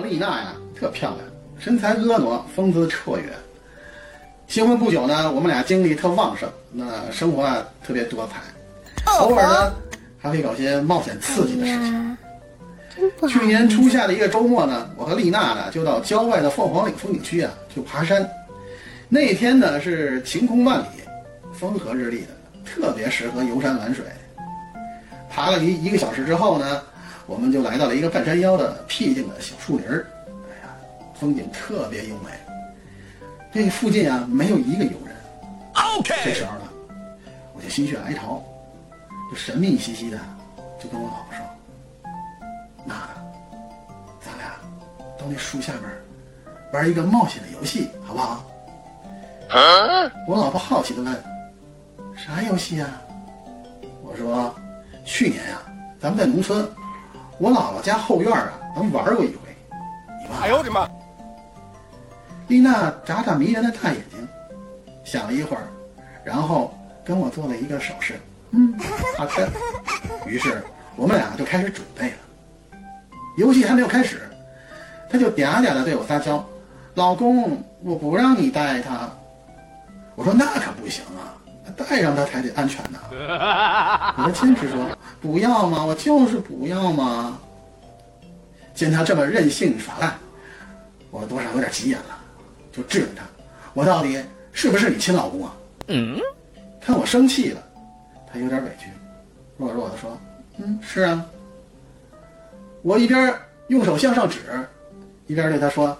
小丽娜呀，特漂亮，身材婀娜，风姿绰约。新婚不久呢，我们俩精力特旺盛，那生活啊特别多彩，偶尔呢还会搞些冒险刺激的事情。去年初夏的一个周末呢，我和丽娜呢就到郊外的凤凰岭风景区啊去爬山。那天呢是晴空万里，风和日丽的，特别适合游山玩水。爬了一一个小时之后呢，我们就来到了一个半山腰的僻静的小树林儿。哎呀，风景特别优美。这附近啊没有一个游人。OK。这时候呢，我就心血来潮，就神秘兮兮的就跟我老婆说。那，咱俩到那树下面玩一个冒险的游戏，好不好？我老婆好奇的问：“啥游戏啊？”我说：“去年呀，咱们在农村，我姥姥家后院啊，咱们玩过一回。你忘了？”哎呦我的妈！丽娜眨眨迷人的大眼睛，想了一会儿，然后跟我做了一个手势：“嗯，好的。”于是我们俩就开始准备了。游戏还没有开始，她就嗲嗲的对我撒娇：“老公，我不让你带她。”我说：“那可不行啊，带上他才得安全呢。”我坚持说：“不要嘛，我就是不要嘛。”见他这么任性耍赖，我多少有点急眼了，就质问他：“我到底是不是你亲老公啊？”嗯，看我生气了，他有点委屈，弱弱的说：“嗯，是啊。”我一边用手向上指，一边对他说：“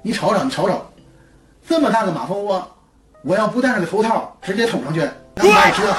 你瞅瞅，你瞅瞅，这么大个马蜂窝，我要不戴上个头套，直接捅上去，那你把你蛰死。”